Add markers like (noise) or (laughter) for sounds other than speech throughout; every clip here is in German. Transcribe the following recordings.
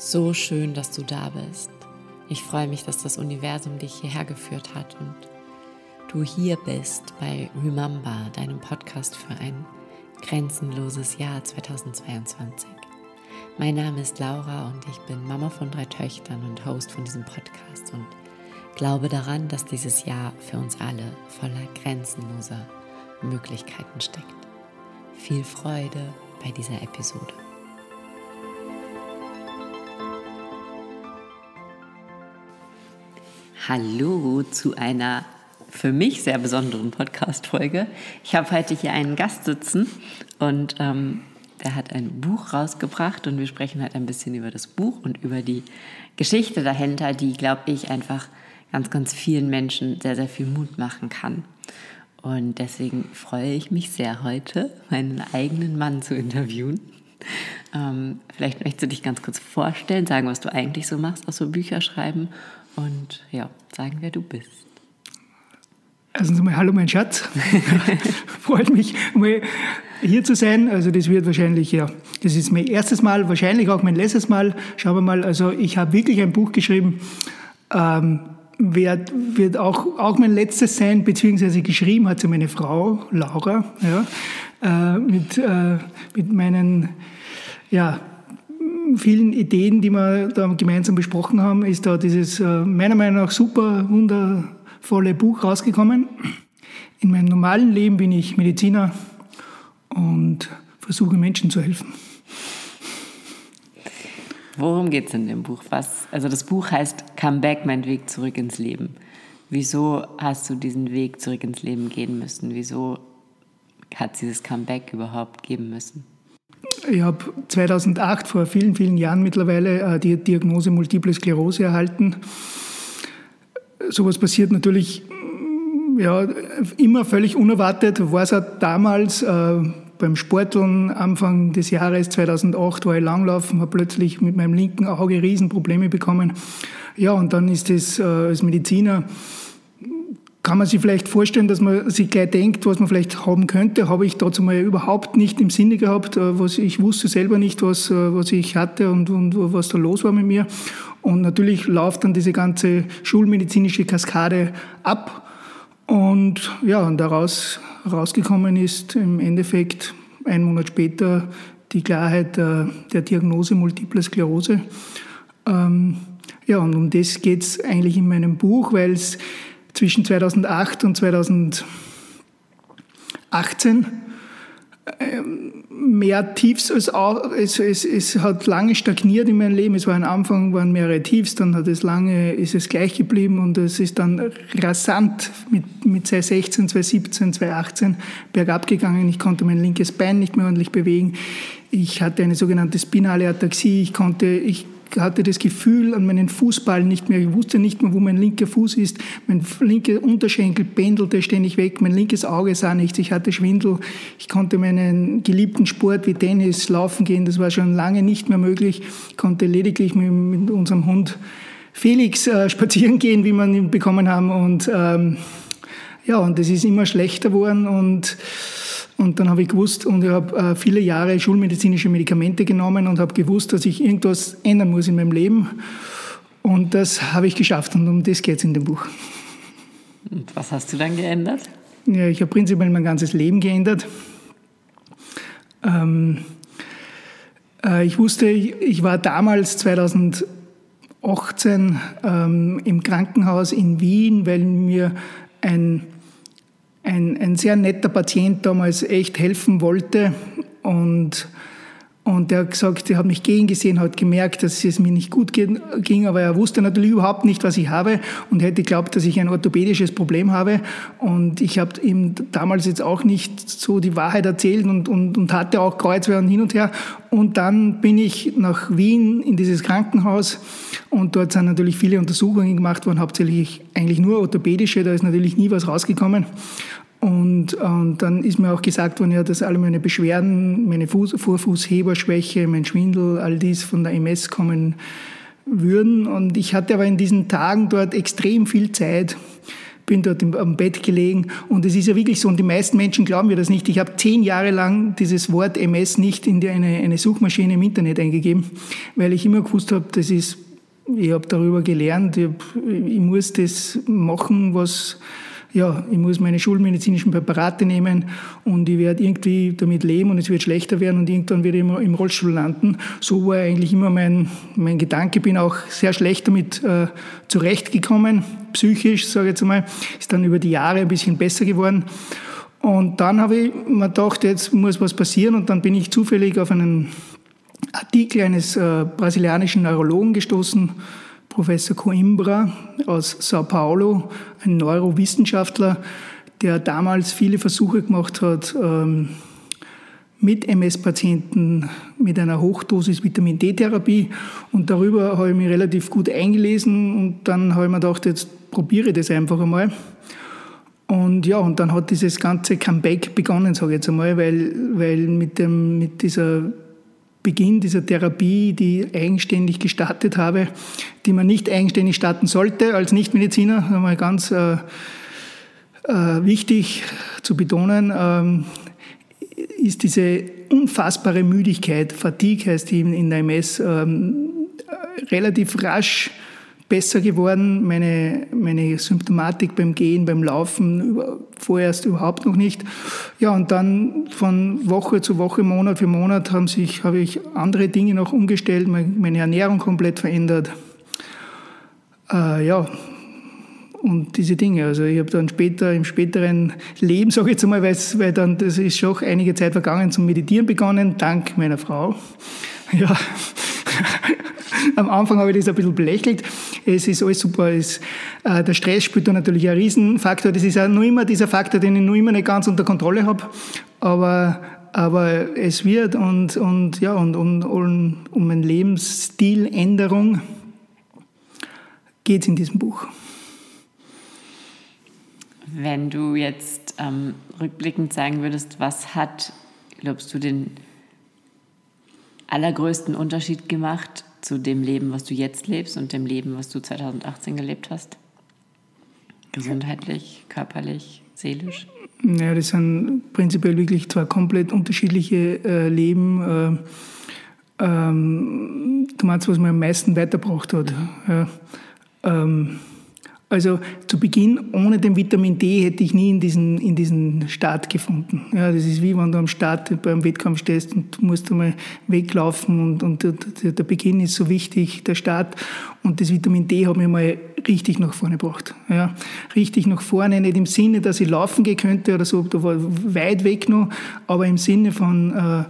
So schön, dass du da bist. Ich freue mich, dass das Universum dich hierher geführt hat und du hier bist bei Remember, deinem Podcast für ein grenzenloses Jahr 2022. Mein Name ist Laura und ich bin Mama von drei Töchtern und Host von diesem Podcast und glaube daran, dass dieses Jahr für uns alle voller grenzenloser Möglichkeiten steckt. Viel Freude bei dieser Episode. Hallo zu einer für mich sehr besonderen Podcast-Folge. Ich habe heute hier einen Gast sitzen und ähm, der hat ein Buch rausgebracht und wir sprechen heute ein bisschen über das Buch und über die Geschichte dahinter, die, glaube ich, einfach ganz, ganz vielen Menschen sehr, sehr viel Mut machen kann. Und deswegen freue ich mich sehr heute, meinen eigenen Mann zu interviewen. Ähm, vielleicht möchtest du dich ganz kurz vorstellen, sagen, was du eigentlich so machst, auch so Bücher schreiben und ja, sagen, wer du bist. Erstens einmal Hallo, mein Schatz. (laughs) Freut mich, mal hier zu sein. Also, das wird wahrscheinlich, ja, das ist mein erstes Mal, wahrscheinlich auch mein letztes Mal. Schauen wir mal. Also, ich habe wirklich ein Buch geschrieben. Ähm, wird, wird auch, auch mein letztes sein, beziehungsweise geschrieben hat sie meine Frau, Laura, ja, äh, mit, äh, mit meinen, ja, vielen Ideen, die wir da gemeinsam besprochen haben, ist da dieses äh, meiner Meinung nach super wundervolle Buch rausgekommen. In meinem normalen Leben bin ich Mediziner und versuche Menschen zu helfen. Worum geht es in dem Buch? Was, also das Buch heißt Come Back, mein Weg zurück ins Leben. Wieso hast du diesen Weg zurück ins Leben gehen müssen? Wieso hat es dieses Comeback überhaupt geben müssen? Ich habe 2008, vor vielen, vielen Jahren mittlerweile, äh, die Diagnose Multiple Sklerose erhalten. Sowas passiert natürlich mm, ja, immer völlig unerwartet. War es auch damals äh, beim Sporteln Anfang des Jahres 2008 war ich langlaufen, habe plötzlich mit meinem linken Auge Riesenprobleme bekommen. Ja, und dann ist es äh, als Mediziner kann man sich vielleicht vorstellen, dass man sich gleich denkt, was man vielleicht haben könnte. Habe ich dazu mal überhaupt nicht im Sinne gehabt. Äh, was ich wusste selber nicht, was, äh, was ich hatte und, und was da los war mit mir. Und natürlich läuft dann diese ganze schulmedizinische Kaskade ab. Und ja, und daraus rausgekommen ist im Endeffekt ein Monat später die Klarheit der, der Diagnose Multiple Sklerose. Ähm, ja, und um das geht es eigentlich in meinem Buch, weil es zwischen 2008 und 2018 ähm, mehr Tiefs als auch, es, es, es hat lange stagniert in meinem Leben. Es war am Anfang waren mehrere Tiefs, dann hat es lange, ist es gleich geblieben und es ist dann rasant mit, mit 2016, 2017, 2018 bergab gegangen. Ich konnte mein linkes Bein nicht mehr ordentlich bewegen. Ich hatte eine sogenannte spinale Ataxie. Ich konnte, ich hatte das Gefühl an meinen Fußballen nicht mehr. Ich wusste nicht mehr, wo mein linker Fuß ist. Mein linker Unterschenkel pendelte ständig weg. Mein linkes Auge sah nichts. Ich hatte Schwindel. Ich konnte meinen geliebten Sport wie Tennis laufen gehen. Das war schon lange nicht mehr möglich. Ich konnte lediglich mit, mit unserem Hund Felix äh, (laughs) spazieren gehen, wie wir ihn bekommen haben. Und ähm, ja, und das ist immer schlechter geworden und und dann habe ich gewusst, und ich habe äh, viele Jahre schulmedizinische Medikamente genommen und habe gewusst, dass ich irgendwas ändern muss in meinem Leben. Und das habe ich geschafft und um das geht es in dem Buch. Und was hast du dann geändert? Ja, ich habe prinzipiell mein ganzes Leben geändert. Ähm, äh, ich wusste, ich, ich, war damals 2018 ähm, im Krankenhaus in Wien, weil mir ein ein, ein sehr netter Patient damals echt helfen wollte und und er hat gesagt, er hat mich gehen gesehen, hat gemerkt, dass es mir nicht gut ging, aber er wusste natürlich überhaupt nicht, was ich habe und hätte geglaubt, dass ich ein orthopädisches Problem habe. Und ich habe ihm damals jetzt auch nicht so die Wahrheit erzählt und, und, und hatte auch Kreuzweh hin und her. Und dann bin ich nach Wien in dieses Krankenhaus und dort sind natürlich viele Untersuchungen gemacht worden, hauptsächlich eigentlich nur orthopädische, da ist natürlich nie was rausgekommen. Und, und dann ist mir auch gesagt worden, ja, dass alle meine Beschwerden, meine Fuß, Vorfußheberschwäche, mein Schwindel, all dies von der MS kommen würden. Und ich hatte aber in diesen Tagen dort extrem viel Zeit, bin dort im, am Bett gelegen und es ist ja wirklich so, und die meisten Menschen glauben mir das nicht. Ich habe zehn Jahre lang dieses Wort MS nicht in die, eine, eine Suchmaschine im Internet eingegeben, weil ich immer gewusst habe, das ist, ich habe darüber gelernt, ich, ich muss das machen, was ja, ich muss meine schulmedizinischen Präparate nehmen und ich werde irgendwie damit leben und es wird schlechter werden und irgendwann werde ich immer im Rollstuhl landen. So war eigentlich immer mein, mein Gedanke. Bin auch sehr schlecht damit äh, zurechtgekommen, psychisch, sage ich jetzt einmal. Ist dann über die Jahre ein bisschen besser geworden. Und dann habe ich mir gedacht, jetzt muss was passieren und dann bin ich zufällig auf einen Artikel eines äh, brasilianischen Neurologen gestoßen, Professor Coimbra aus Sao Paulo, ein Neurowissenschaftler, der damals viele Versuche gemacht hat, ähm, mit MS-Patienten mit einer Hochdosis Vitamin D-Therapie. Und darüber habe ich mich relativ gut eingelesen und dann habe ich mir gedacht, jetzt probiere ich das einfach einmal. Und ja, und dann hat dieses ganze Comeback begonnen, sage ich jetzt einmal, weil, weil mit, dem, mit dieser Beginn dieser Therapie, die eigenständig gestartet habe, die man nicht eigenständig starten sollte als Nichtmediziner, einmal ganz äh, äh, wichtig zu betonen, ähm, ist diese unfassbare Müdigkeit, Fatigue heißt die in der MS, ähm, relativ rasch besser geworden. Meine, meine Symptomatik beim Gehen, beim Laufen vorerst überhaupt noch nicht. Ja, und dann von Woche zu Woche, Monat für Monat haben sich, habe ich andere Dinge noch umgestellt, meine Ernährung komplett verändert. Äh, ja, und diese Dinge. Also ich habe dann später, im späteren Leben, sage ich jetzt einmal, weil dann, das ist schon einige Zeit vergangen, zum Meditieren begonnen, dank meiner Frau. Ja. Am Anfang habe ich das ein bisschen belächelt. Es ist alles super. Es, äh, der Stress spielt da natürlich einen Riesenfaktor. Das ist auch nur immer dieser Faktor, den ich nur immer nicht ganz unter Kontrolle habe. Aber, aber es wird und, und, ja, und, und, und um eine Lebensstiländerung geht es in diesem Buch. Wenn du jetzt ähm, rückblickend sagen würdest, was hat, glaubst du, den allergrößten Unterschied gemacht zu dem Leben, was du jetzt lebst und dem Leben, was du 2018 gelebt hast? Gesundheitlich, körperlich, seelisch? Ja, das sind prinzipiell wirklich zwei komplett unterschiedliche äh, Leben. Äh, ähm, du meinst, was mir am meisten weitergebracht hat. Ja, ähm, also zu Beginn, ohne den Vitamin D hätte ich nie in diesen, in diesen Start gefunden. Ja, das ist wie wenn du am Start beim Wettkampf stehst und du musst einmal weglaufen und, und der, der Beginn ist so wichtig, der Start. Und das Vitamin D hat mich mal richtig nach vorne gebracht. Ja, richtig nach vorne, nicht im Sinne, dass ich laufen gehen könnte oder so, da war weit weg noch, aber im Sinne von äh,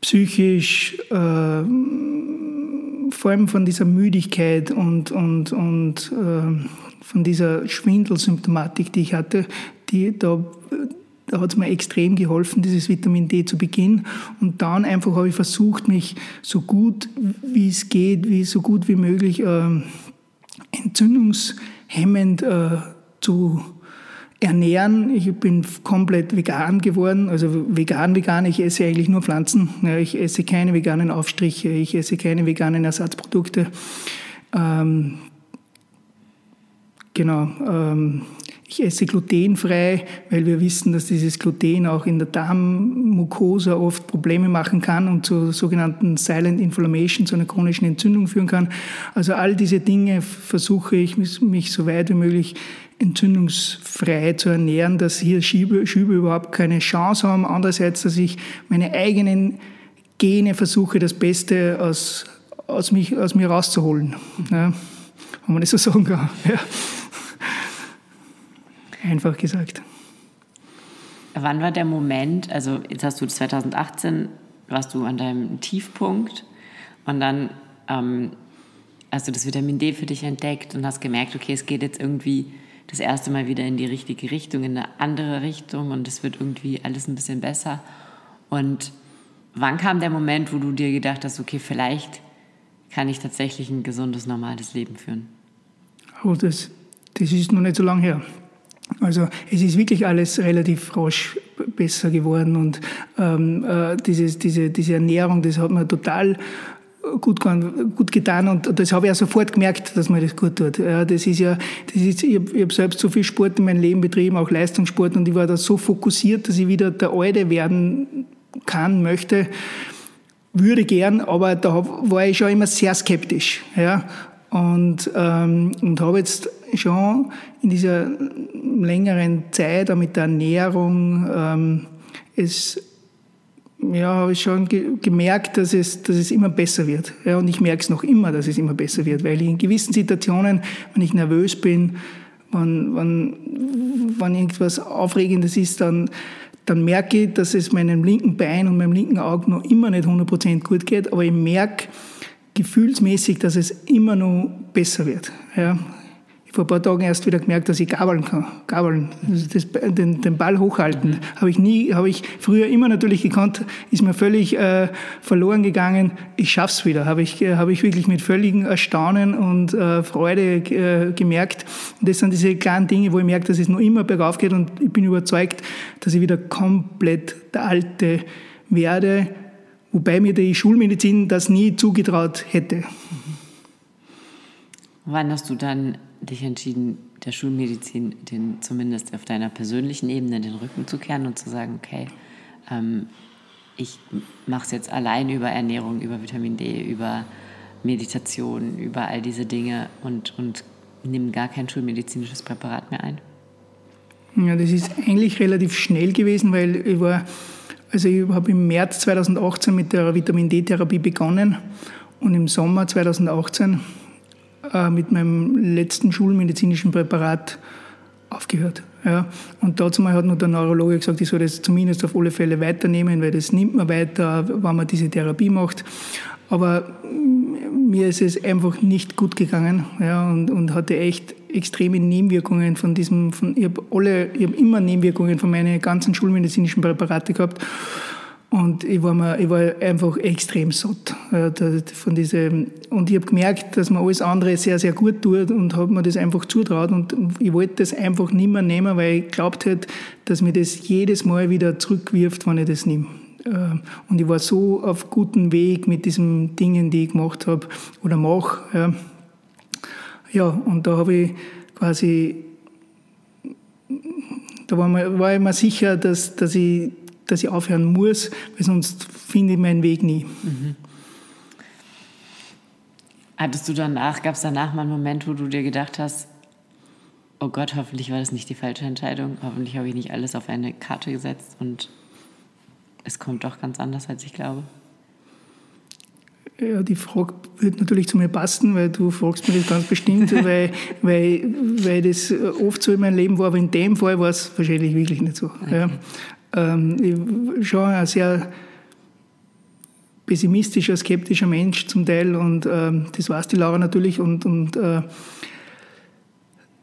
psychisch, äh, vor allem von dieser Müdigkeit und, und, und äh, von dieser Schwindelsymptomatik, die ich hatte, die, da, da hat es mir extrem geholfen, dieses Vitamin D zu Beginn. Und dann einfach habe ich versucht, mich so gut wie es geht, wie so gut wie möglich äh, entzündungshemmend äh, zu Ernähren, ich bin komplett vegan geworden, also vegan, vegan, ich esse eigentlich nur Pflanzen, ich esse keine veganen Aufstriche, ich esse keine veganen Ersatzprodukte. Ähm, genau, ähm, ich esse glutenfrei, weil wir wissen, dass dieses Gluten auch in der Darmmucosa oft Probleme machen kann und zu sogenannten Silent Inflammation, zu einer chronischen Entzündung führen kann. Also all diese Dinge versuche ich, mich so weit wie möglich entzündungsfrei zu ernähren, dass hier Schübe, Schübe überhaupt keine Chance haben. Andererseits, dass ich meine eigenen Gene versuche, das Beste aus, aus, mich, aus mir rauszuholen. Ja, wenn man das so sagen kann. Ja. Einfach gesagt. Wann war der Moment, also jetzt hast du 2018, warst du an deinem Tiefpunkt und dann ähm, hast du das Vitamin D für dich entdeckt und hast gemerkt, okay, es geht jetzt irgendwie das erste Mal wieder in die richtige Richtung, in eine andere Richtung und es wird irgendwie alles ein bisschen besser. Und wann kam der Moment, wo du dir gedacht hast, okay, vielleicht kann ich tatsächlich ein gesundes, normales Leben führen? Oh, das, das ist noch nicht so lange her. Also es ist wirklich alles relativ rasch besser geworden und ähm, äh, dieses, diese, diese Ernährung, das hat mir total gut, gut getan und das habe ich auch sofort gemerkt, dass mir das gut tut. Ja, das ist ja, das ist, ich habe hab selbst so viel Sport in meinem Leben betrieben, auch Leistungssport und ich war da so fokussiert, dass ich wieder der Alte werden kann, möchte, würde gern, aber da war ich schon immer sehr skeptisch. Ja, und, ähm, und habe jetzt schon in dieser längeren Zeit auch mit der Ernährung ähm, es ja, habe ich schon ge gemerkt, dass es, dass es immer besser wird. Ja, und ich merke es noch immer, dass es immer besser wird, weil in gewissen Situationen, wenn ich nervös bin, wenn, wenn, wenn irgendwas Aufregendes ist, dann, dann merke ich, dass es meinem linken Bein und meinem linken Auge noch immer nicht 100% gut geht, aber ich merke gefühlsmäßig, dass es immer noch besser wird. Ja, vor ein paar Tagen erst wieder gemerkt, dass ich gabeln kann. Gabeln, das, den, den, Ball hochhalten. Mhm. Habe ich nie, habe ich früher immer natürlich gekannt, ist mir völlig äh, verloren gegangen. Ich schaff's wieder. Habe ich, äh, habe ich wirklich mit völligem Erstaunen und äh, Freude äh, gemerkt. Und das sind diese kleinen Dinge, wo ich merke, dass es noch immer bergauf geht und ich bin überzeugt, dass ich wieder komplett der Alte werde, wobei mir die Schulmedizin das nie zugetraut hätte. Wann hast du dann dich entschieden, der Schulmedizin den, zumindest auf deiner persönlichen Ebene den Rücken zu kehren und zu sagen, okay, ähm, ich mache es jetzt allein über Ernährung, über Vitamin D, über Meditation, über all diese Dinge und, und nehme gar kein schulmedizinisches Präparat mehr ein? Ja, das ist eigentlich relativ schnell gewesen, weil ich war, also ich habe im März 2018 mit der Vitamin D-Therapie begonnen und im Sommer 2018 äh, mit meinem letzten schulmedizinischen Präparat aufgehört. Ja. Und dazu hat nur der Neurologe gesagt, ich soll das zumindest auf alle Fälle weiternehmen, weil das nimmt man weiter, wenn man diese Therapie macht. Aber mir ist es einfach nicht gut gegangen ja, und, und hatte echt extreme Nebenwirkungen von diesem, von, ich habe alle, ich habe immer Nebenwirkungen von meinen ganzen schulmedizinischen Präparaten gehabt. Und ich war, mir, ich war einfach extrem satt äh, von diesem. Und ich habe gemerkt, dass man alles andere sehr, sehr gut tut und habe mir das einfach zutraut. Und ich wollte das einfach nicht mehr nehmen, weil ich glaubt hätte, dass mir das jedes Mal wieder zurückwirft, wenn ich das nehme. Äh, und ich war so auf gutem Weg mit diesen Dingen, die ich gemacht habe oder mache. Und da habe ich quasi, da war, mir, war ich mir sicher, dass, dass ich dass ich aufhören muss, weil sonst finde ich meinen Weg nie. Mhm. Hattest du danach, gab es danach mal einen Moment, wo du dir gedacht hast, oh Gott, hoffentlich war das nicht die falsche Entscheidung, hoffentlich habe ich nicht alles auf eine Karte gesetzt und es kommt doch ganz anders, als ich glaube? Ja, die Frage wird natürlich zu mir passen, weil du fragst mich das ganz bestimmt, (laughs) weil, weil, weil das oft so in meinem Leben war, aber in dem Fall war es wahrscheinlich wirklich nicht so. Okay. Ja ähm, ich schon ein sehr pessimistischer, skeptischer Mensch zum Teil und ähm, das weiß die Laura natürlich und, und äh,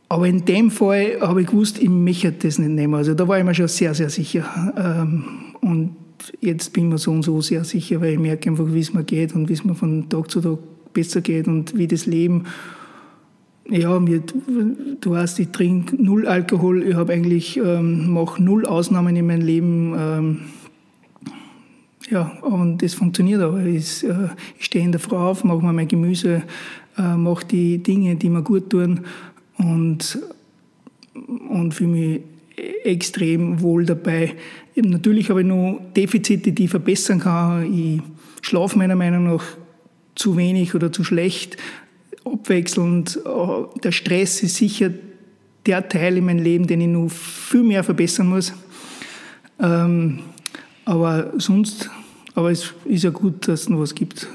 aber in dem Fall habe ich gewusst, ich möchte das nicht nehmen. Also da war ich mir schon sehr, sehr sicher. Ähm, und jetzt bin ich mir so und so sehr sicher, weil ich merke einfach, wie es mir geht und wie es mir von Tag zu Tag besser geht und wie das Leben ja, mir, du weißt, ich trinke null Alkohol, ich habe eigentlich, ähm, mache null Ausnahmen in meinem Leben. Ähm, ja, und das funktioniert auch. Ich, äh, ich stehe in der Frau auf, mache mir mein Gemüse, äh, mache die Dinge, die mir gut tun und, und fühle mich extrem wohl dabei. Natürlich habe ich noch Defizite, die ich verbessern kann. Ich schlafe meiner Meinung nach zu wenig oder zu schlecht abwechselnd. Äh, der Stress ist sicher der Teil in meinem Leben, den ich noch viel mehr verbessern muss. Ähm, aber sonst, aber es ist ja gut, dass es noch was gibt,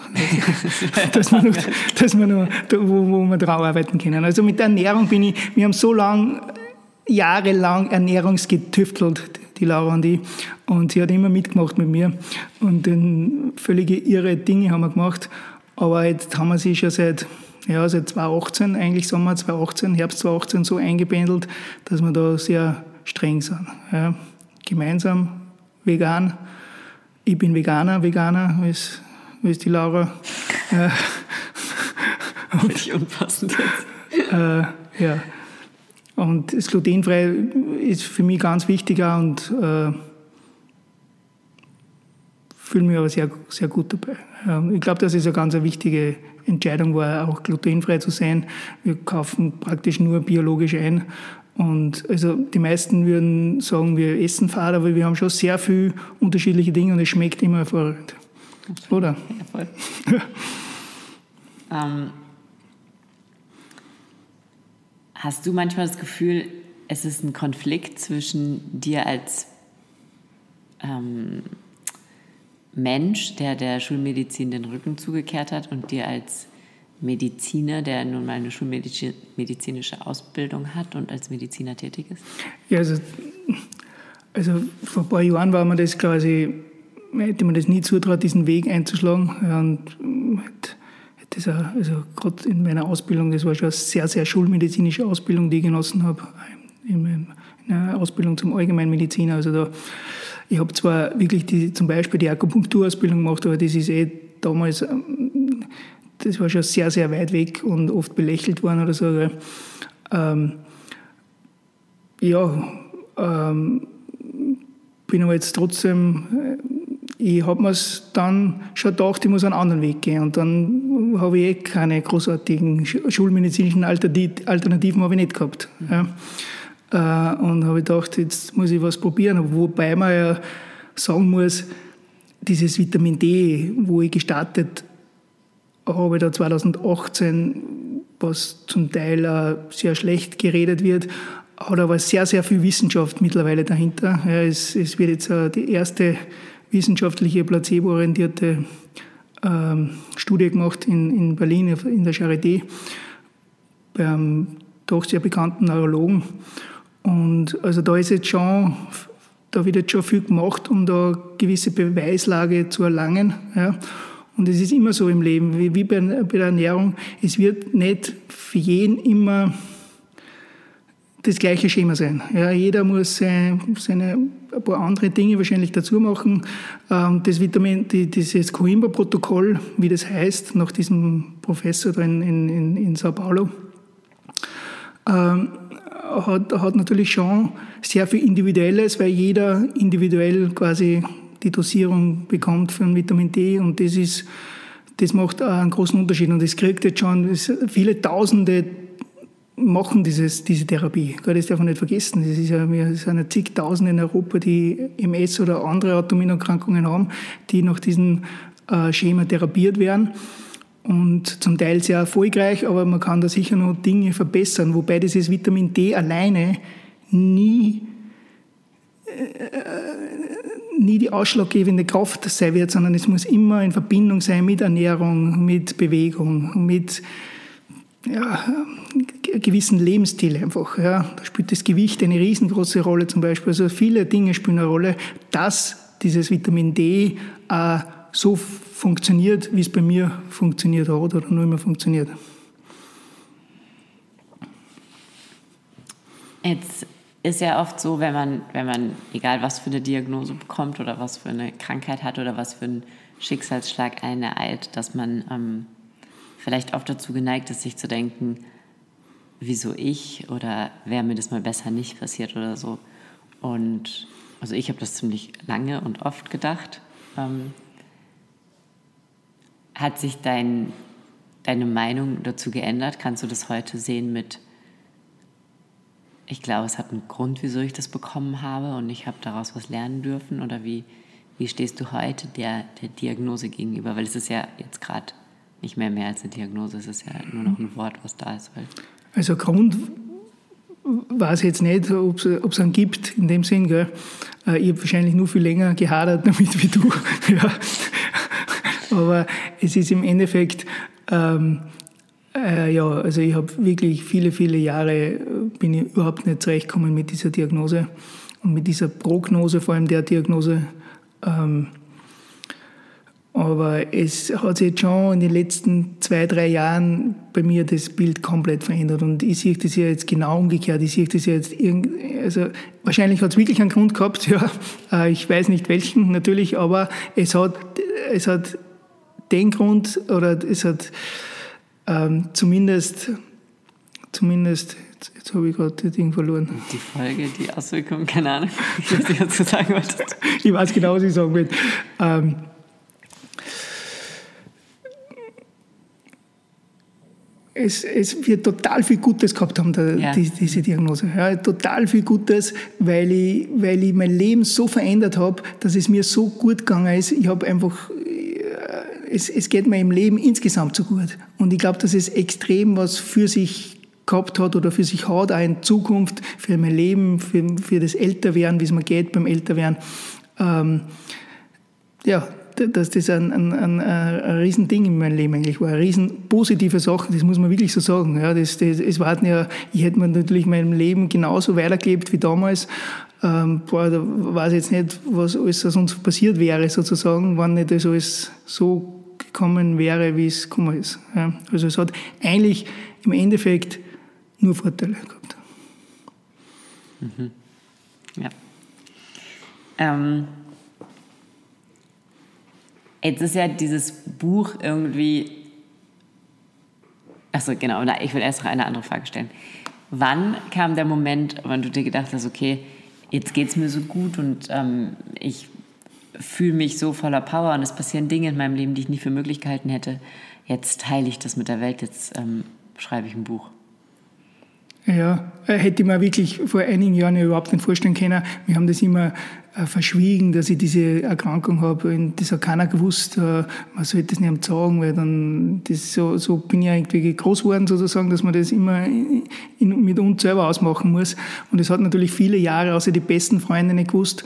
(laughs) dass man noch, dass man noch wo, wo wir drauf arbeiten können. Also mit der Ernährung bin ich, wir haben so lange, jahrelang ernährungsgetüftelt, die Laura und ich, und sie hat immer mitgemacht mit mir und dann völlige irre Dinge haben wir gemacht, aber jetzt haben wir sie schon seit ja, seit 2018, eigentlich Sommer 2018, Herbst 2018 so eingependelt, dass wir da sehr streng sind. Ja, gemeinsam vegan. Ich bin Veganer, Veganer, wie ist, ist die Laura. Völlig unpassend jetzt. Äh, ja. Und das Glutenfrei ist für mich ganz wichtig und äh, fühle mich aber sehr, sehr gut dabei. Ich glaube, dass es eine ganz wichtige Entscheidung war, auch glutenfrei zu sein. Wir kaufen praktisch nur biologisch ein. Und also die meisten würden sagen, wir essen Fahrt, aber wir haben schon sehr viele unterschiedliche Dinge und es schmeckt immer hervorragend. Oder? Ja, voll. (laughs) ähm, hast du manchmal das Gefühl, es ist ein Konflikt zwischen dir als ähm, Mensch, der der Schulmedizin den Rücken zugekehrt hat, und dir als Mediziner, der nun mal eine schulmedizinische Ausbildung hat und als Mediziner tätig ist? Ja, also, also vor ein paar Jahren war mir das quasi, hätte man das nie zutraut, diesen Weg einzuschlagen. Und das auch, also gerade in meiner Ausbildung, das war schon eine sehr, sehr schulmedizinische Ausbildung, die ich genossen habe, in einer Ausbildung zum Allgemeinmediziner. Also da, ich habe zwar wirklich die, zum Beispiel die Akupunkturausbildung gemacht, aber das ist eh damals das war schon sehr, sehr weit weg und oft belächelt worden oder so. Ähm, ja, ähm, bin aber jetzt trotzdem, äh, ich habe mir dann schon gedacht, ich muss einen anderen Weg gehen. Und dann habe ich eh keine großartigen schulmedizinischen Alternativen ich nicht gehabt. Ja. Äh, und habe gedacht, jetzt muss ich was probieren. Wobei man ja sagen muss, dieses Vitamin D, wo ich gestartet habe da 2018, was zum Teil sehr schlecht geredet wird, hat aber sehr, sehr viel Wissenschaft mittlerweile dahinter. Ja, es, es, wird jetzt äh, die erste wissenschaftliche placebo-orientierte ähm, Studie gemacht in, in Berlin, in der Charité, beim doch sehr bekannten Neurologen. Und also da ist jetzt schon, da wird jetzt schon viel gemacht, um da gewisse Beweislage zu erlangen. Ja. Und es ist immer so im Leben, wie, wie bei, bei der Ernährung. Es wird nicht für jeden immer das gleiche Schema sein. Ja, jeder muss seine, seine ein paar andere Dinge wahrscheinlich dazu machen. Ähm, das Vitamin, die, dieses Coimbra-Protokoll, wie das heißt, nach diesem Professor in, in, in Sao Paulo, ähm, hat, hat natürlich schon sehr viel Individuelles, weil jeder individuell quasi die Dosierung bekommt für ein Vitamin D und das ist, das macht einen großen Unterschied und das kriegt jetzt schon viele Tausende machen dieses, diese Therapie. Das darf man nicht vergessen. Es, ist ja, wir sind ja zigtausende in Europa, die MS oder andere Autoimmunerkrankungen haben, die nach diesem äh, Schema therapiert werden. Und zum Teil sehr erfolgreich, aber man kann da sicher noch Dinge verbessern. Wobei dieses Vitamin D alleine nie äh, nie die ausschlaggebende Kraft sein wird, sondern es muss immer in Verbindung sein mit Ernährung, mit Bewegung, mit ja, gewissen Lebensstil einfach. Ja. Da spielt das Gewicht eine riesengroße Rolle zum Beispiel. Also viele Dinge spielen eine Rolle, dass dieses Vitamin D äh, so funktioniert, wie es bei mir funktioniert hat oder nur immer funktioniert. Jetzt ist ja oft so, wenn man, wenn man, egal was für eine Diagnose bekommt oder was für eine Krankheit hat oder was für einen Schicksalsschlag einen ereilt, dass man ähm, vielleicht oft dazu geneigt ist, sich zu denken, wieso ich oder wäre mir das mal besser nicht passiert oder so. Und also ich habe das ziemlich lange und oft gedacht. Ähm, hat sich dein, deine Meinung dazu geändert? Kannst du das heute sehen mit ich glaube, es hat einen Grund, wieso ich das bekommen habe und ich habe daraus was lernen dürfen. Oder wie, wie stehst du heute der, der Diagnose gegenüber? Weil es ist ja jetzt gerade nicht mehr mehr als eine Diagnose, es ist ja nur noch ein Wort, was da ist. Also Grund weiß ich jetzt nicht, ob es einen gibt in dem Sinn. Gell? Äh, ich habe wahrscheinlich nur viel länger gehadert damit wie du. (laughs) ja. Aber es ist im Endeffekt... Ähm, äh, ja, also ich habe wirklich viele, viele Jahre äh, bin ich überhaupt nicht zurechtgekommen mit dieser Diagnose und mit dieser Prognose, vor allem der Diagnose. Ähm, aber es hat sich jetzt schon in den letzten zwei, drei Jahren bei mir das Bild komplett verändert. Und ich sehe das ja jetzt genau umgekehrt. Ich sehe das ja jetzt irgendwie, also wahrscheinlich hat es wirklich einen Grund gehabt, (laughs) ja. Äh, ich weiß nicht welchen natürlich, aber es hat, es hat den Grund oder es hat ähm, zumindest, zumindest, jetzt, jetzt habe ich gerade das Ding verloren. Die Folge, die Auswirkungen, keine Ahnung, (laughs) was ich dazu sagen wollte. ich weiß genau, was ich sagen will. Ähm, es, es wir total viel Gutes gehabt haben, da, Ja. die, diese Diagnose. Ja, total viel Gutes, weil ich, weil ich mein Leben so verändert habe, dass es mir so gut gegangen ist. Ich habe einfach, äh, es, es geht mir im Leben insgesamt so gut. Und ich glaube, dass es extrem was für sich gehabt hat oder für sich hat, auch in Zukunft, für mein Leben, für, für das Älterwerden, wie es mir geht beim Älterwerden. Ähm, ja, dass das ein, ein, ein, ein Riesending in meinem Leben eigentlich war. Eine riesen positive Sache, das muss man wirklich so sagen. Ja, das, das, es war ja, ich hätte mir natürlich mein Leben genauso weitergelebt wie damals. Ähm, boah, da weiß ich jetzt nicht, was alles aus uns passiert wäre, sozusagen, wenn nicht das alles so gekommen wäre, wie es gekommen ist. Ja, also es hat eigentlich im Endeffekt nur Vorteile gehabt. Ja. Ähm, jetzt ist ja dieses Buch irgendwie. Achso, genau. Na, ich will erst noch eine andere Frage stellen. Wann kam der Moment, wann du dir gedacht hast, okay, jetzt geht es mir so gut und ähm, ich fühle mich so voller Power und es passieren Dinge in meinem Leben, die ich nie für möglich gehalten hätte. Jetzt teile ich das mit der Welt, jetzt ähm, schreibe ich ein Buch. Ja, äh, hätte ich mir wirklich vor einigen Jahren ja überhaupt nicht vorstellen können. Wir haben das immer verschwiegen, dass ich diese Erkrankung habe. Und das hat keiner gewusst. Äh, man sollte das nicht sagen, weil dann, das so, so bin ich irgendwie groß geworden, sozusagen, dass man das immer in, in, mit uns selber ausmachen muss. Und es hat natürlich viele Jahre, außer die besten Freunde nicht gewusst.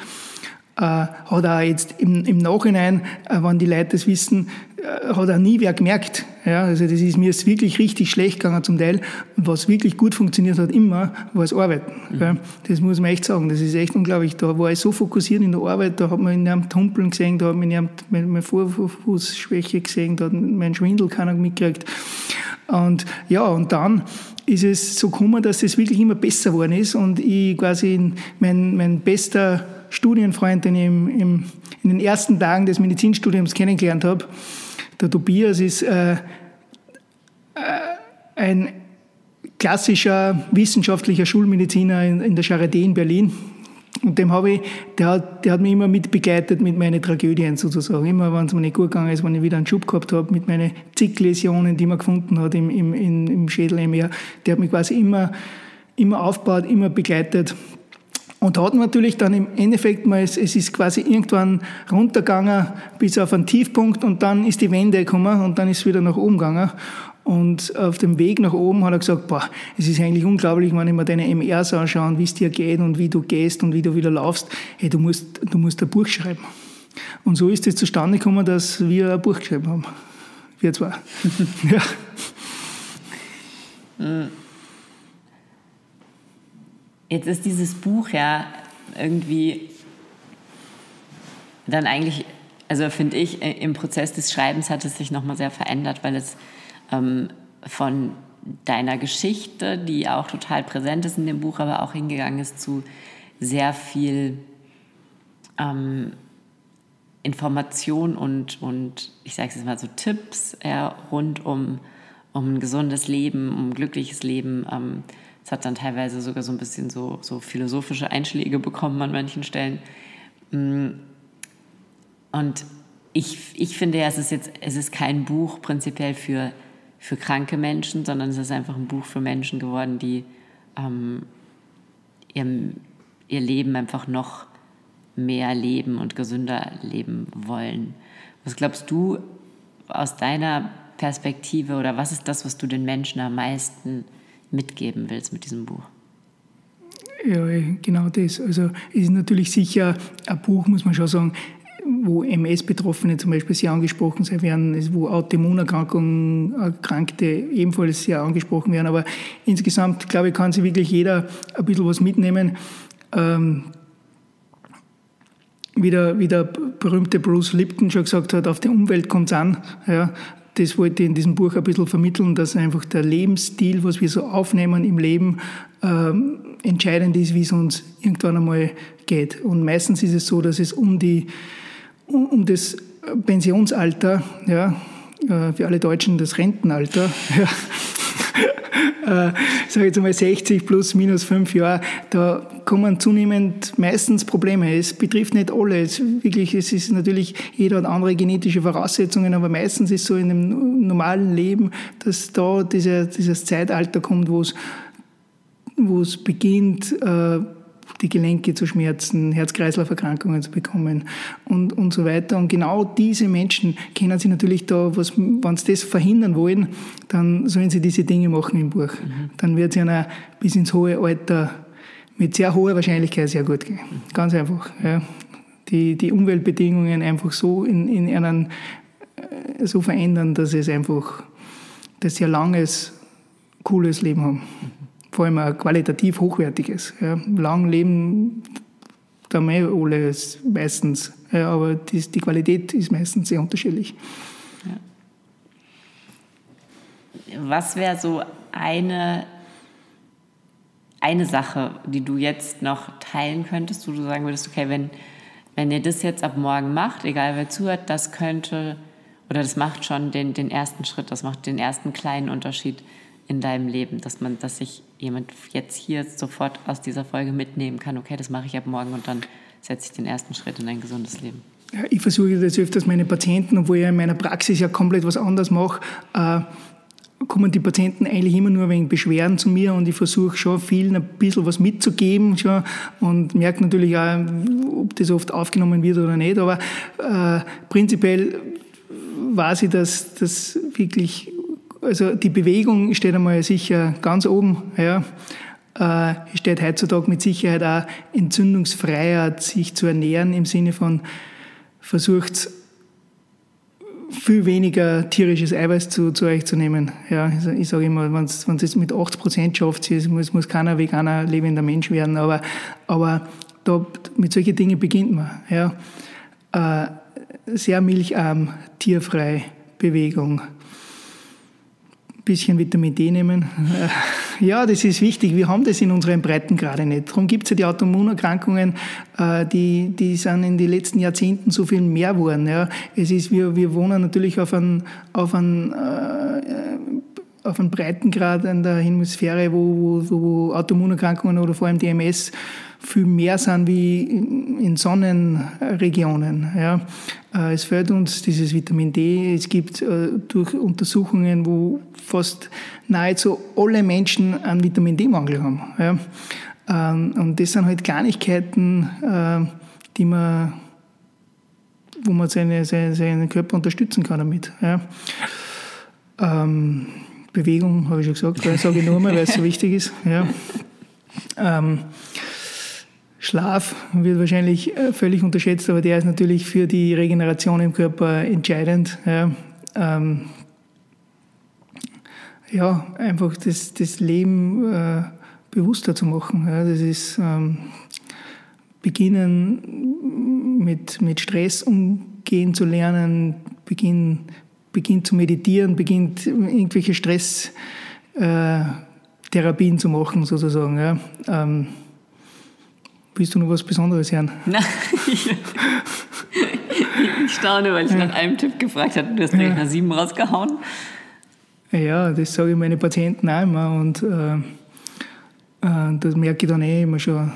Äh, hat auch jetzt im, im Nachhinein, äh, wenn die Leute das wissen, äh, hat auch nie wer gemerkt. Ja, also das ist mir ist wirklich richtig schlecht gegangen zum Teil. Und was wirklich gut funktioniert hat immer, war das Arbeiten. Ja, das muss man echt sagen. Das ist echt unglaublich. Da war ich so fokussiert in der Arbeit, da hat man in einem Tumpeln gesehen, da hat man in einem meine, Vorfußschwäche gesehen, da hat mein Schwindel keiner mitgekriegt. Und ja, und dann ist es so gekommen, dass es wirklich immer besser geworden ist und ich quasi in- mein, mein bester Studienfreund, den ich im, im, in den ersten Tagen des Medizinstudiums kennengelernt habe, der Tobias ist äh, äh, ein klassischer wissenschaftlicher Schulmediziner in, in der Charité in Berlin. Und dem habe ich, der hat, der hat mich immer mitbegleitet mit meinen Tragödien sozusagen. Immer, wenn es mir nicht gut gegangen ist, wenn ich wieder einen Schub gehabt habe, mit meinen zig Läsionen, die man gefunden hat im, im, im, im Schädel im Meer. Der hat mich quasi immer, immer aufgebaut, immer begleitet. Und hat natürlich dann im Endeffekt mal, es, es ist quasi irgendwann runtergegangen bis auf einen Tiefpunkt und dann ist die Wende gekommen und dann ist es wieder nach oben gegangen. Und auf dem Weg nach oben hat er gesagt, boah, es ist eigentlich unglaublich, wenn ich mir deine MRs anschaue, wie es dir geht und wie du gehst und wie du wieder laufst. Hey, du musst, du musst ein Buch schreiben. Und so ist es zustande gekommen, dass wir ein Buch geschrieben haben. Wir zwei. (laughs) ja. Jetzt ist dieses Buch ja irgendwie dann eigentlich, also finde ich, äh, im Prozess des Schreibens hat es sich nochmal sehr verändert, weil es ähm, von deiner Geschichte, die auch total präsent ist in dem Buch, aber auch hingegangen ist zu sehr viel ähm, Information und, und ich sage es jetzt mal so Tipps ja, rund um, um ein gesundes Leben, um ein glückliches Leben. Ähm, hat dann teilweise sogar so ein bisschen so, so philosophische Einschläge bekommen an manchen Stellen. Mm. Und ich, ich finde ja, es ist jetzt, es ist kein Buch prinzipiell für, für kranke Menschen, sondern es ist einfach ein Buch für Menschen geworden, die ähm, ihr, ihr Leben einfach noch mehr leben und gesünder leben wollen. Was glaubst du aus deiner Perspektive oder was ist das, was du den Menschen am meisten mitgeben willst mit diesem Buch? Ja, genau das. Also es ist natürlich sicher ein Buch, muss man schon sagen, wo MS-Betroffene zum Beispiel sehr angesprochen sein werden, wo Autoimmunerkrankungen Erkrankte ebenfalls sehr angesprochen werden. Aber insgesamt, glaube ich, kann sich wirklich jeder ein bisschen was mitnehmen. Ähm, wie, der, wie der berühmte Bruce Lipton schon gesagt hat, auf die Umwelt kommt es an. Ja, das wollte ich in diesem Buch ein bisschen vermitteln, dass einfach der Lebensstil, was wir so aufnehmen im Leben, ähm, entscheidend ist, wie es uns irgendwann einmal geht. Und meistens ist es so, dass es um, die, um, um das Pensionsalter, ja, äh, für alle Deutschen das Rentenalter, (laughs) ja, äh, sage jetzt mal 60 plus minus fünf Jahre, da kommen zunehmend meistens Probleme. Es betrifft nicht alle. Es, wirklich, es ist natürlich, jeder hat andere genetische Voraussetzungen, aber meistens ist so in dem normalen Leben, dass da dieser, dieses Zeitalter kommt, wo es wo es beginnt, äh, die Gelenke zu schmerzen, Herz-Kreislauf-Erkrankungen zu bekommen und, und so weiter. Und genau diese Menschen kennen sich natürlich da, was, wenn sie das verhindern wollen, dann sollen sie diese Dinge machen im Buch. Mhm. Dann wird es ihnen bis ins hohe Alter mit sehr hoher Wahrscheinlichkeit sehr gut gehen. Ganz einfach. Ja. Die, die Umweltbedingungen einfach so in, in einen, äh, so verändern, dass es einfach, dass sie ein langes, cooles Leben haben. Mhm vor allem ein qualitativ hochwertiges. Ja. Lang leben da mehr alle meistens, ja, aber die, die, Qualität ist meistens sehr unterschiedlich. Ja. Was wäre so eine, eine Sache, die du jetzt noch teilen könntest, wo du sagen würdest, okay, wenn, wenn ihr das jetzt ab morgen macht, egal wer zuhört, das könnte oder das macht schon den, den ersten Schritt, das macht den ersten kleinen Unterschied in deinem Leben, dass man, dass sich jemand jetzt hier sofort aus dieser Folge mitnehmen kann, okay, das mache ich ab morgen und dann setze ich den ersten Schritt in ein gesundes Leben. Ja, ich versuche das öfters meine Patienten, obwohl ich in meiner Praxis ja komplett was anderes mache, äh, kommen die Patienten eigentlich immer nur wegen Beschwerden zu mir und ich versuche schon vielen ein bisschen was mitzugeben schon und merke natürlich auch, ob das oft aufgenommen wird oder nicht, aber äh, prinzipiell weiß ich, dass das wirklich also die Bewegung steht einmal sicher ganz oben. Ja. Äh, steht heutzutage mit Sicherheit auch entzündungsfreier, sich zu ernähren im Sinne von versucht viel weniger tierisches Eiweiß zu, zu euch zu nehmen. Ja, also ich sage immer, wenn es mit 80 Prozent schafft, muss, muss keiner veganer lebender Mensch werden, aber, aber da, mit solchen Dingen beginnt man. Ja. Äh, sehr milcharm, tierfrei Bewegung bisschen Vitamin D nehmen. Ja, das ist wichtig. Wir haben das in unseren Breiten gerade nicht. Darum gibt es ja die Autoimmunerkrankungen, äh, die, die sind in den letzten Jahrzehnten so viel mehr geworden. Ja. Es ist, wir, wir wohnen natürlich auf einem, auf einem, äh, auf einem Breitengrad in der Hemisphäre, wo, wo, wo Autoimmunerkrankungen oder vor allem DMS viel mehr sind wie in Sonnenregionen. Ja. Äh, es fehlt uns dieses Vitamin D. Es gibt äh, durch Untersuchungen, wo fast nahezu alle Menschen einen Vitamin D-Mangel haben. Ähm, und das sind halt Kleinigkeiten, äh, die man, wo man seine, seine, seinen Körper unterstützen kann damit. Ähm, Bewegung, habe ich schon gesagt, sage ich nur mal, weil es so wichtig ist. Schlaf wird wahrscheinlich äh, völlig unterschätzt, aber der ist natürlich für die Regeneration im Körper entscheidend. Ja, ähm, ja einfach das, das Leben äh, bewusster zu machen. Ja, das ist ähm, beginnen mit, mit Stress umgehen zu lernen, beginnen, beginnt zu meditieren, beginnt irgendwelche Stresstherapien äh, zu machen sozusagen. Ja. Ähm, Willst du noch was Besonderes hören? (laughs) Nein. ich staune, weil ich ja. nach einem Tipp gefragt habe. Du hast direkt ja. nach sieben rausgehauen. Ja, das sage ich meinen Patienten auch immer. Und äh, äh, das merke ich dann eh immer schon,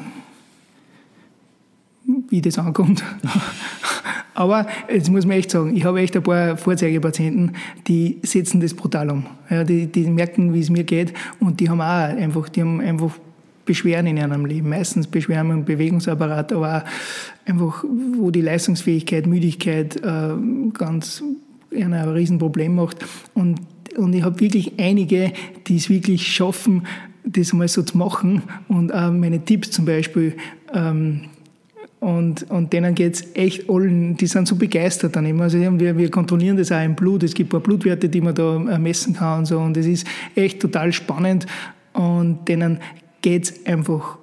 wie das ankommt. (laughs) Aber jetzt muss man echt sagen, ich habe echt ein paar Vorzeigepatienten, die setzen das brutal um. Ja, die, die merken, wie es mir geht und die haben auch einfach, die haben einfach Beschwerden in ihrem Leben. Meistens Beschwerden im Bewegungsapparat, aber auch einfach, wo die Leistungsfähigkeit, Müdigkeit äh, ganz ein Riesenproblem macht. Und, und ich habe wirklich einige, die es wirklich schaffen, das mal so zu machen. Und auch meine Tipps zum Beispiel, ähm, und, und denen geht es echt allen, die sind so begeistert dann immer. Also wir, wir kontrollieren das auch im Blut. Es gibt ein paar Blutwerte, die man da messen kann und so. Und das ist echt total spannend. Und denen geht es einfach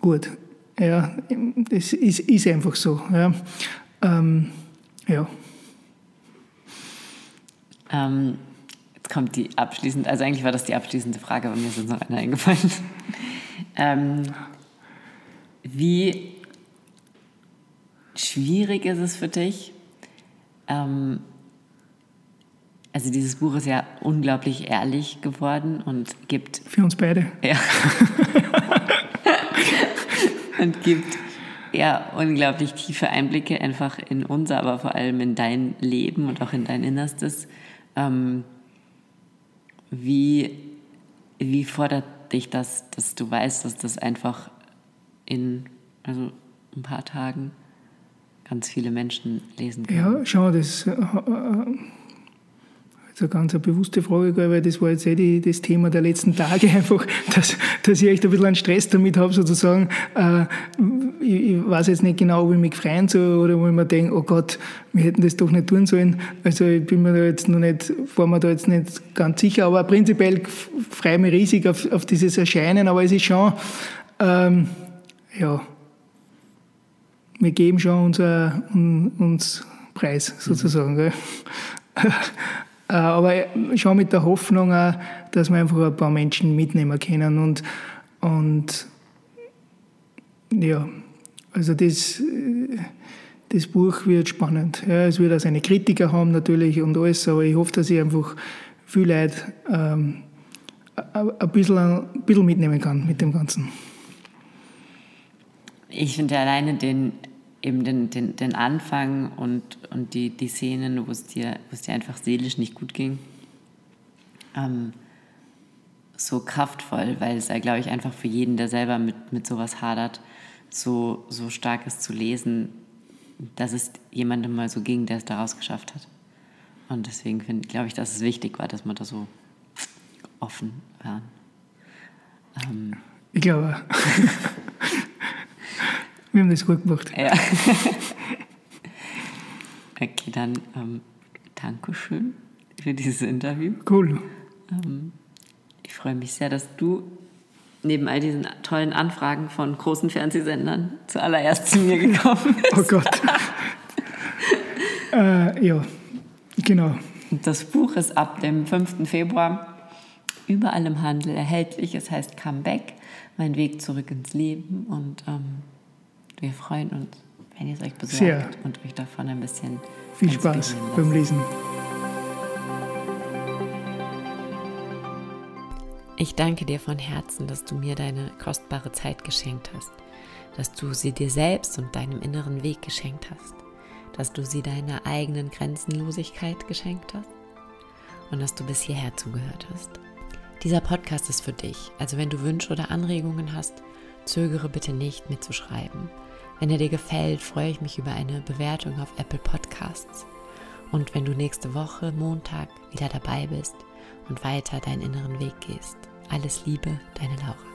gut. Ja, das ist, ist einfach so. Ja. Ähm, ja. Ähm, jetzt kommt die abschließend, also eigentlich war das die abschließende Frage, aber mir ist jetzt noch eine eingefallen. (laughs) ähm, wie schwierig ist es für dich, ähm, also dieses Buch ist ja unglaublich ehrlich geworden und gibt. Für uns beide. Ja. (laughs) und gibt ja unglaublich tiefe Einblicke einfach in unser, aber vor allem in dein Leben und auch in dein Innerstes. Ähm, wie, wie fordert dich das, dass du weißt, dass das einfach in also ein paar Tagen ganz viele Menschen lesen können? Ja, schau, das äh ist eine ganz bewusste Frage, weil das war jetzt eh die, das Thema der letzten Tage (laughs) einfach, dass, dass ich echt ein bisschen einen Stress damit habe, sozusagen. Äh, ich, ich, weiß jetzt nicht genau, ob ich mich freuen soll oder wo ich mir denke, oh Gott, wir hätten das doch nicht tun sollen. Also ich bin mir da jetzt noch nicht, war mir da jetzt nicht ganz sicher, aber prinzipiell freue ich mich riesig auf, auf dieses Erscheinen, aber es ist schon, ähm, ja, wir geben schon unser, uns Preis sozusagen. Mhm. (laughs) Äh, aber schon mit der Hoffnung, dass wir einfach ein paar Menschen mitnehmen können. Und, und ja, also das, das Buch wird spannend. Ja, es wird auch seine Kritiker haben natürlich und alles, aber ich hoffe, dass ich einfach viel Leute ähm, ein, bisschen, ein bisschen mitnehmen kann mit dem Ganzen. Ich finde alleine den eben den, den, den Anfang und, und die, die Szenen, wo es, dir, wo es dir einfach seelisch nicht gut ging, ähm, so kraftvoll, weil es glaube ich, einfach für jeden, der selber mit, mit sowas hadert, so, so stark ist zu lesen, dass es jemandem mal so ging, der es daraus geschafft hat. Und deswegen glaube ich, dass es wichtig war, dass man da so offen waren. Ähm, ich glaube. Wir haben das gut gemacht. Ja. (laughs) okay, dann ähm, Dankeschön für dieses Interview. Cool. Ähm, ich freue mich sehr, dass du neben all diesen tollen Anfragen von großen Fernsehsendern zuallererst zu mir gekommen bist. Oh Gott. (laughs) äh, ja, genau. Das Buch ist ab dem 5. Februar überall im Handel erhältlich. Es heißt Comeback, mein Weg zurück ins Leben. Und ähm, wir freuen uns, wenn ihr es euch besorgt Sehr. und euch davon ein bisschen viel Spaß beim Lesen. Ich danke dir von Herzen, dass du mir deine kostbare Zeit geschenkt hast, dass du sie dir selbst und deinem inneren Weg geschenkt hast, dass du sie deiner eigenen Grenzenlosigkeit geschenkt hast und dass du bis hierher zugehört hast. Dieser Podcast ist für dich, also wenn du Wünsche oder Anregungen hast, zögere bitte nicht mitzuschreiben. Wenn er dir gefällt, freue ich mich über eine Bewertung auf Apple Podcasts. Und wenn du nächste Woche, Montag, wieder dabei bist und weiter deinen inneren Weg gehst. Alles Liebe, deine Laura.